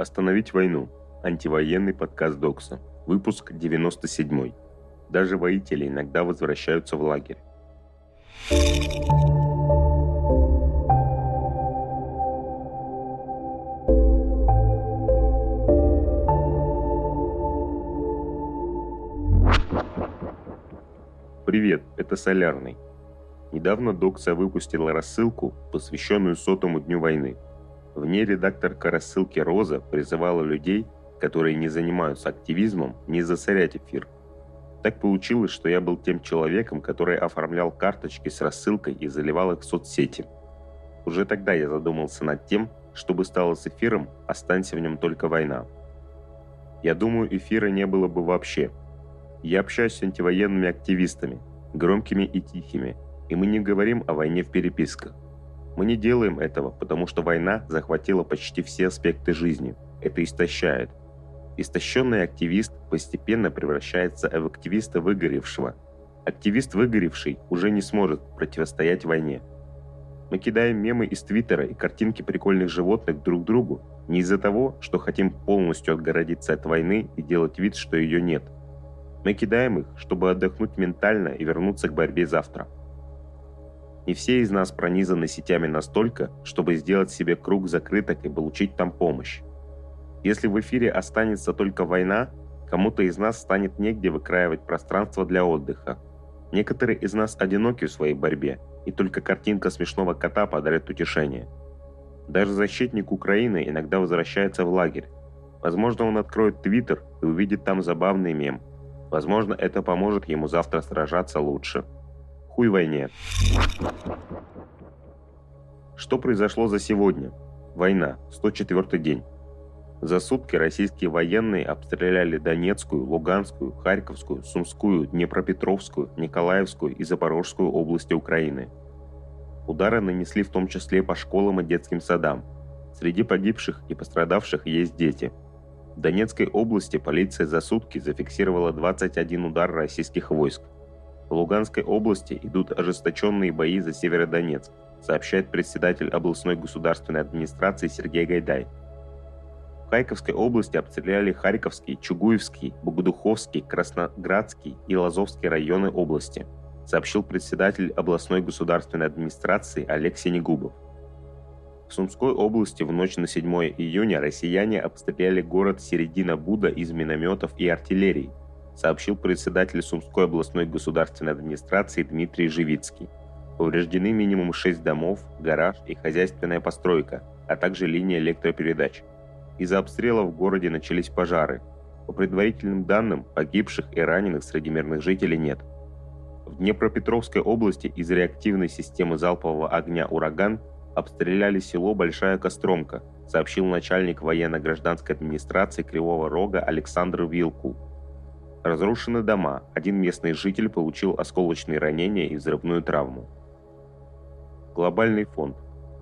Остановить войну. Антивоенный подкаст Докса. Выпуск 97. Даже воители иногда возвращаются в лагерь. Привет, это Солярный. Недавно Докса выпустила рассылку, посвященную сотому дню войны – в ней редакторка рассылки «Роза» призывала людей, которые не занимаются активизмом, не засорять эфир. Так получилось, что я был тем человеком, который оформлял карточки с рассылкой и заливал их в соцсети. Уже тогда я задумался над тем, чтобы стало с эфиром, останься в нем только война. Я думаю, эфира не было бы вообще. Я общаюсь с антивоенными активистами, громкими и тихими, и мы не говорим о войне в переписках. Мы не делаем этого, потому что война захватила почти все аспекты жизни. Это истощает. Истощенный активист постепенно превращается в активиста выгоревшего. Активист выгоревший уже не сможет противостоять войне. Мы кидаем мемы из Твиттера и картинки прикольных животных друг другу не из-за того, что хотим полностью отгородиться от войны и делать вид, что ее нет. Мы кидаем их, чтобы отдохнуть ментально и вернуться к борьбе завтра. Не все из нас пронизаны сетями настолько, чтобы сделать себе круг закрыток и получить там помощь. Если в эфире останется только война, кому-то из нас станет негде выкраивать пространство для отдыха. Некоторые из нас одиноки в своей борьбе, и только картинка смешного кота подарит утешение. Даже защитник Украины иногда возвращается в лагерь. Возможно, он откроет Твиттер и увидит там забавный мем. Возможно, это поможет ему завтра сражаться лучше. Хуй войне. Что произошло за сегодня? Война. 104 день. За сутки российские военные обстреляли Донецкую, Луганскую, Харьковскую, Сумскую, Днепропетровскую, Николаевскую и Запорожскую области Украины. Удары нанесли в том числе по школам и детским садам. Среди погибших и пострадавших есть дети. В Донецкой области полиция за сутки зафиксировала 21 удар российских войск – в Луганской области идут ожесточенные бои за Северодонецк, сообщает председатель областной государственной администрации Сергей Гайдай. В Харьковской области обстреляли Харьковский, Чугуевский, Богодуховский, Красноградский и Лазовский районы области, сообщил председатель областной государственной администрации Олег Синегубов. В Сумской области в ночь на 7 июня россияне обстреляли город Середина Буда из минометов и артиллерии, сообщил председатель Сумской областной государственной администрации Дмитрий Живицкий. Повреждены минимум 6 домов, гараж и хозяйственная постройка, а также линия электропередач. Из-за обстрела в городе начались пожары. По предварительным данным, погибших и раненых среди мирных жителей нет. В Днепропетровской области из реактивной системы залпового огня «Ураган» обстреляли село Большая Костромка, сообщил начальник военно-гражданской администрации Кривого Рога Александр Вилку. Разрушены дома, один местный житель получил осколочные ранения и взрывную травму. Глобальный фонд.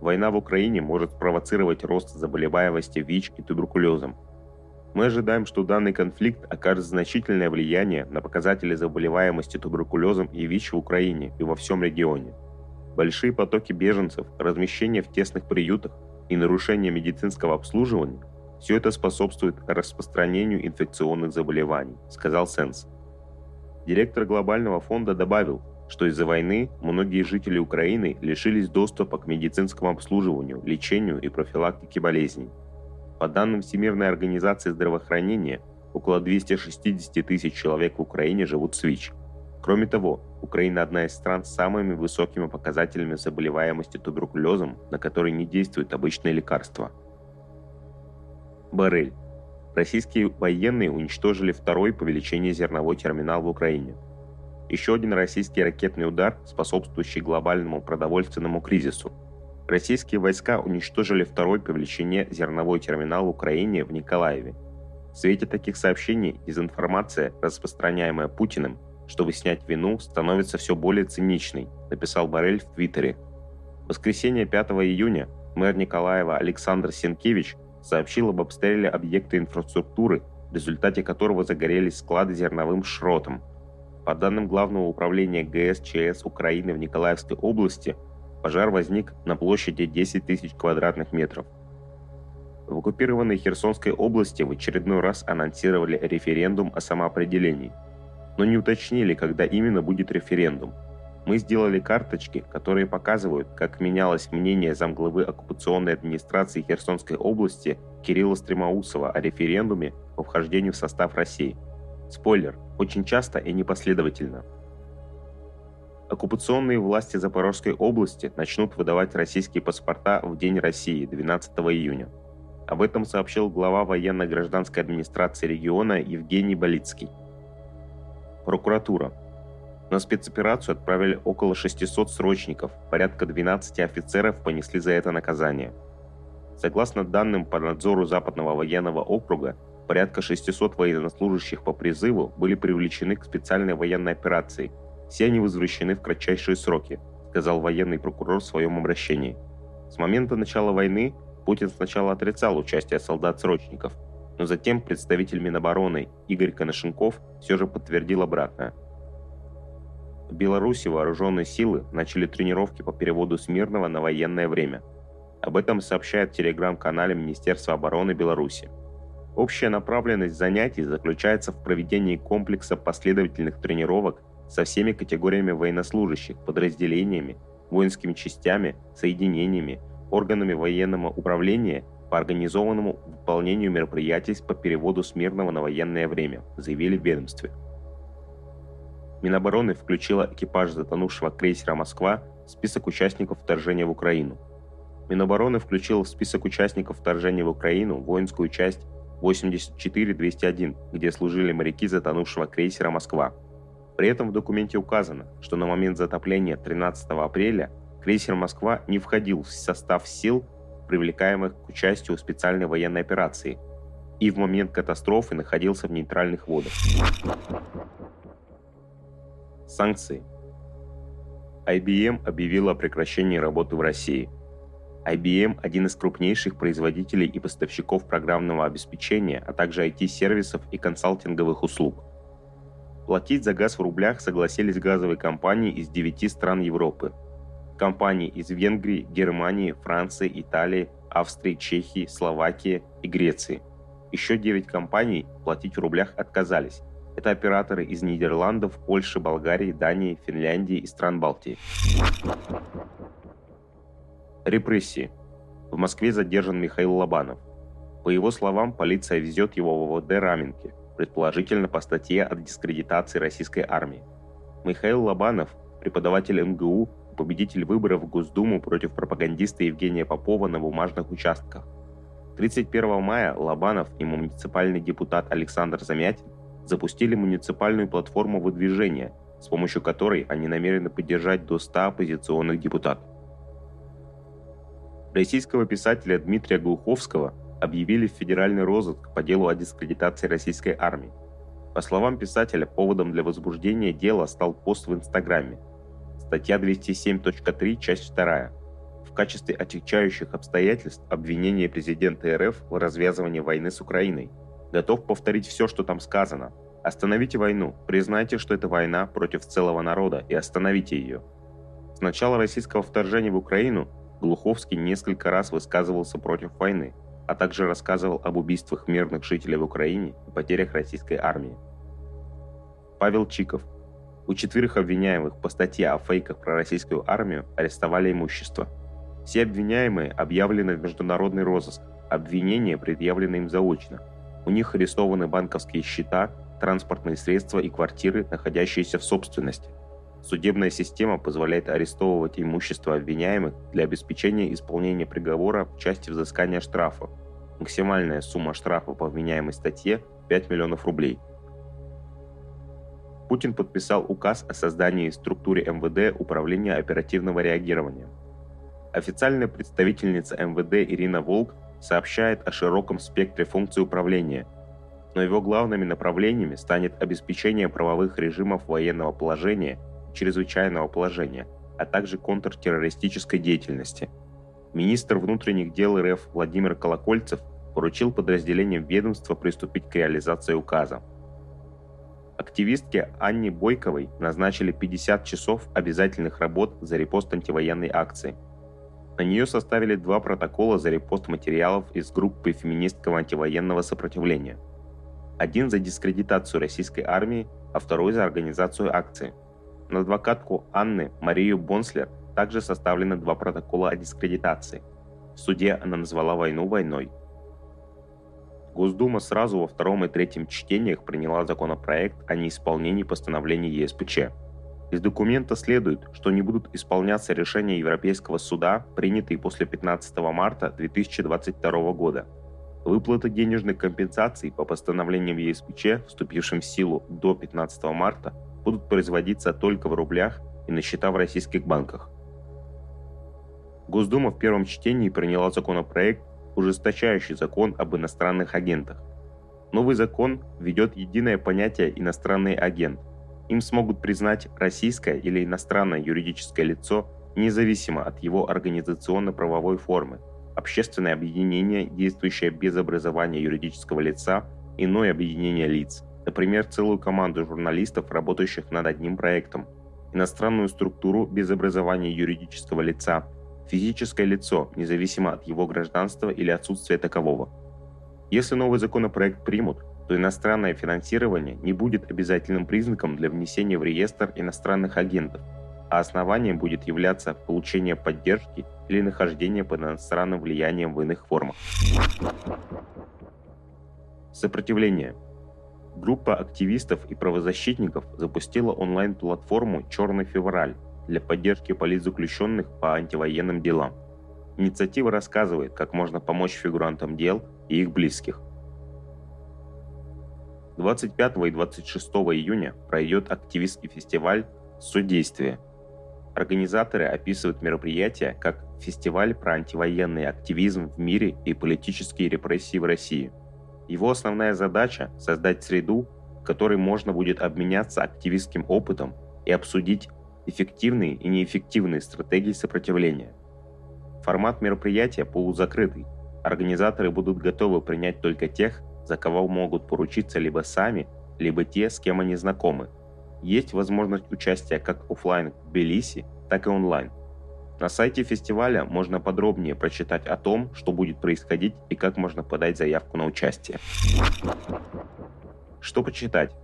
Война в Украине может спровоцировать рост заболеваемости ВИЧ и туберкулезом. Мы ожидаем, что данный конфликт окажет значительное влияние на показатели заболеваемости туберкулезом и ВИЧ в Украине и во всем регионе. Большие потоки беженцев, размещение в тесных приютах и нарушение медицинского обслуживания все это способствует распространению инфекционных заболеваний, сказал Сенс. Директор глобального фонда добавил, что из-за войны многие жители Украины лишились доступа к медицинскому обслуживанию, лечению и профилактике болезней. По данным Всемирной организации здравоохранения, около 260 тысяч человек в Украине живут с ВИЧ. Кроме того, Украина одна из стран с самыми высокими показателями заболеваемости туберкулезом, на который не действуют обычные лекарства – Барель. Российские военные уничтожили второй по величине зерновой терминал в Украине. Еще один российский ракетный удар, способствующий глобальному продовольственному кризису. Российские войска уничтожили второй по величине зерновой терминал в Украине в Николаеве. В свете таких сообщений дезинформация, распространяемая Путиным, чтобы снять вину, становится все более циничной, написал Барель в Твиттере. В воскресенье 5 июня мэр Николаева Александр Сенкевич сообщил об обстреле объекта инфраструктуры, в результате которого загорелись склады зерновым шротом. По данным Главного управления ГСЧС Украины в Николаевской области, пожар возник на площади 10 тысяч квадратных метров. В оккупированной Херсонской области в очередной раз анонсировали референдум о самоопределении, но не уточнили, когда именно будет референдум. Мы сделали карточки, которые показывают, как менялось мнение замглавы оккупационной администрации Херсонской области Кирилла Стремоусова о референдуме по вхождению в состав России. Спойлер, очень часто и непоследовательно. Оккупационные власти Запорожской области начнут выдавать российские паспорта в День России 12 июня. Об этом сообщил глава военно-гражданской администрации региона Евгений Болицкий. Прокуратура. На спецоперацию отправили около 600 срочников, порядка 12 офицеров понесли за это наказание. Согласно данным по надзору Западного военного округа, порядка 600 военнослужащих по призыву были привлечены к специальной военной операции. Все они возвращены в кратчайшие сроки, сказал военный прокурор в своем обращении. С момента начала войны Путин сначала отрицал участие солдат-срочников, но затем представитель Минобороны Игорь Коношенков все же подтвердил обратное. В Беларуси вооруженные силы начали тренировки по переводу с мирного на военное время. Об этом сообщает в телеграм-канале Министерства обороны Беларуси. Общая направленность занятий заключается в проведении комплекса последовательных тренировок со всеми категориями военнослужащих, подразделениями, воинскими частями, соединениями, органами военного управления по организованному выполнению мероприятий по переводу с мирного на военное время, заявили в ведомстве. Минобороны включила экипаж затонувшего крейсера «Москва» в список участников вторжения в Украину. Минобороны включила в список участников вторжения в Украину воинскую часть 84201, где служили моряки затонувшего крейсера «Москва». При этом в документе указано, что на момент затопления 13 апреля крейсер «Москва» не входил в состав сил, привлекаемых к участию в специальной военной операции, и в момент катастрофы находился в нейтральных водах. Санкции. IBM объявила о прекращении работы в России. IBM – один из крупнейших производителей и поставщиков программного обеспечения, а также IT-сервисов и консалтинговых услуг. Платить за газ в рублях согласились газовые компании из 9 стран Европы – Компании из Венгрии, Германии, Франции, Италии, Австрии, Чехии, Словакии и Греции. Еще 9 компаний платить в рублях отказались. Это операторы из Нидерландов, Польши, Болгарии, Дании, Финляндии и стран Балтии. Репрессии. В Москве задержан Михаил Лобанов. По его словам, полиция везет его в ОВД Раменки, предположительно по статье о дискредитации российской армии. Михаил Лобанов, преподаватель МГУ, победитель выборов в Госдуму против пропагандиста Евгения Попова на бумажных участках. 31 мая Лобанов и муниципальный депутат Александр Замятин запустили муниципальную платформу выдвижения, с помощью которой они намерены поддержать до 100 оппозиционных депутатов. Российского писателя Дмитрия Глуховского объявили в федеральный розыск по делу о дискредитации российской армии. По словам писателя, поводом для возбуждения дела стал пост в Инстаграме – Статья 207.3, часть 2. В качестве отягчающих обстоятельств обвинение президента РФ в развязывании войны с Украиной. Готов повторить все, что там сказано. Остановите войну, признайте, что это война против целого народа и остановите ее. С начала российского вторжения в Украину Глуховский несколько раз высказывался против войны, а также рассказывал об убийствах мирных жителей в Украине и потерях российской армии. Павел Чиков, у четверых обвиняемых по статье о фейках про российскую армию арестовали имущество. Все обвиняемые объявлены в международный розыск, обвинения предъявлены им заочно. У них арестованы банковские счета, транспортные средства и квартиры, находящиеся в собственности. Судебная система позволяет арестовывать имущество обвиняемых для обеспечения исполнения приговора в части взыскания штрафа. Максимальная сумма штрафа по обвиняемой статье – 5 миллионов рублей – Путин подписал указ о создании в структуре МВД Управления оперативного реагирования. Официальная представительница МВД Ирина Волк сообщает о широком спектре функций управления, но его главными направлениями станет обеспечение правовых режимов военного положения и чрезвычайного положения, а также контртеррористической деятельности. Министр внутренних дел РФ Владимир Колокольцев поручил подразделениям ведомства приступить к реализации указа. Активистке Анне Бойковой назначили 50 часов обязательных работ за репост антивоенной акции. На нее составили два протокола за репост материалов из группы феминистского антивоенного сопротивления. Один за дискредитацию российской армии, а второй за организацию акции. На адвокатку Анны Марию Бонслер также составлены два протокола о дискредитации. В суде она назвала войну войной. Госдума сразу во втором и третьем чтениях приняла законопроект о неисполнении постановлений ЕСПЧ. Из документа следует, что не будут исполняться решения Европейского суда, принятые после 15 марта 2022 года. Выплаты денежных компенсаций по постановлениям ЕСПЧ, вступившим в силу до 15 марта, будут производиться только в рублях и на счета в российских банках. Госдума в первом чтении приняла законопроект, ужесточающий закон об иностранных агентах. Новый закон введет единое понятие «иностранный агент». Им смогут признать российское или иностранное юридическое лицо независимо от его организационно-правовой формы, общественное объединение, действующее без образования юридического лица, иное объединение лиц, например, целую команду журналистов, работающих над одним проектом, иностранную структуру без образования юридического лица – физическое лицо, независимо от его гражданства или отсутствия такового. Если новый законопроект примут, то иностранное финансирование не будет обязательным признаком для внесения в реестр иностранных агентов, а основанием будет являться получение поддержки или нахождение под иностранным влиянием в иных формах. Сопротивление. Группа активистов и правозащитников запустила онлайн-платформу «Черный февраль», для поддержки политзаключенных по антивоенным делам. Инициатива рассказывает, как можно помочь фигурантам дел и их близких. 25 и 26 июня пройдет активистский фестиваль «Судействие». Организаторы описывают мероприятие как фестиваль про антивоенный активизм в мире и политические репрессии в России. Его основная задача – создать среду, в которой можно будет обменяться активистским опытом и обсудить эффективные и неэффективные стратегии сопротивления. Формат мероприятия полузакрытый. Организаторы будут готовы принять только тех, за кого могут поручиться либо сами, либо те, с кем они знакомы. Есть возможность участия как офлайн в Тбилиси, так и онлайн. На сайте фестиваля можно подробнее прочитать о том, что будет происходить и как можно подать заявку на участие. Что почитать?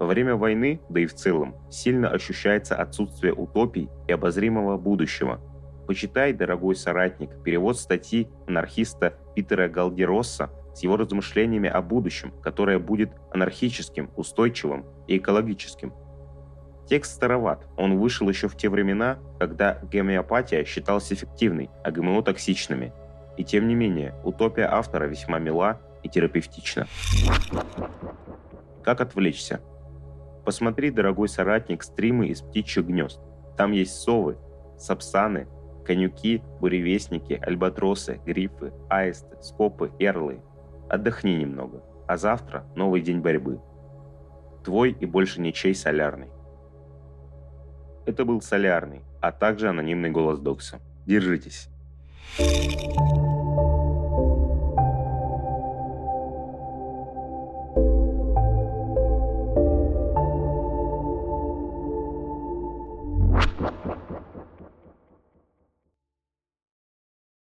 Во время войны, да и в целом, сильно ощущается отсутствие утопий и обозримого будущего. Почитай, дорогой соратник, перевод статьи анархиста Питера Галдеросса с его размышлениями о будущем, которое будет анархическим, устойчивым и экологическим. Текст староват, он вышел еще в те времена, когда гомеопатия считалась эффективной, а ГМО токсичными. И тем не менее, утопия автора весьма мила и терапевтична. Как отвлечься? Посмотри, дорогой соратник, стримы из птичьих гнезд. Там есть совы, сапсаны, конюки, буревестники, альбатросы, грифы, аисты, скопы, эрлы. Отдохни немного, а завтра новый день борьбы. Твой и больше ничей солярный. Это был солярный, а также анонимный голос Докса. Держитесь.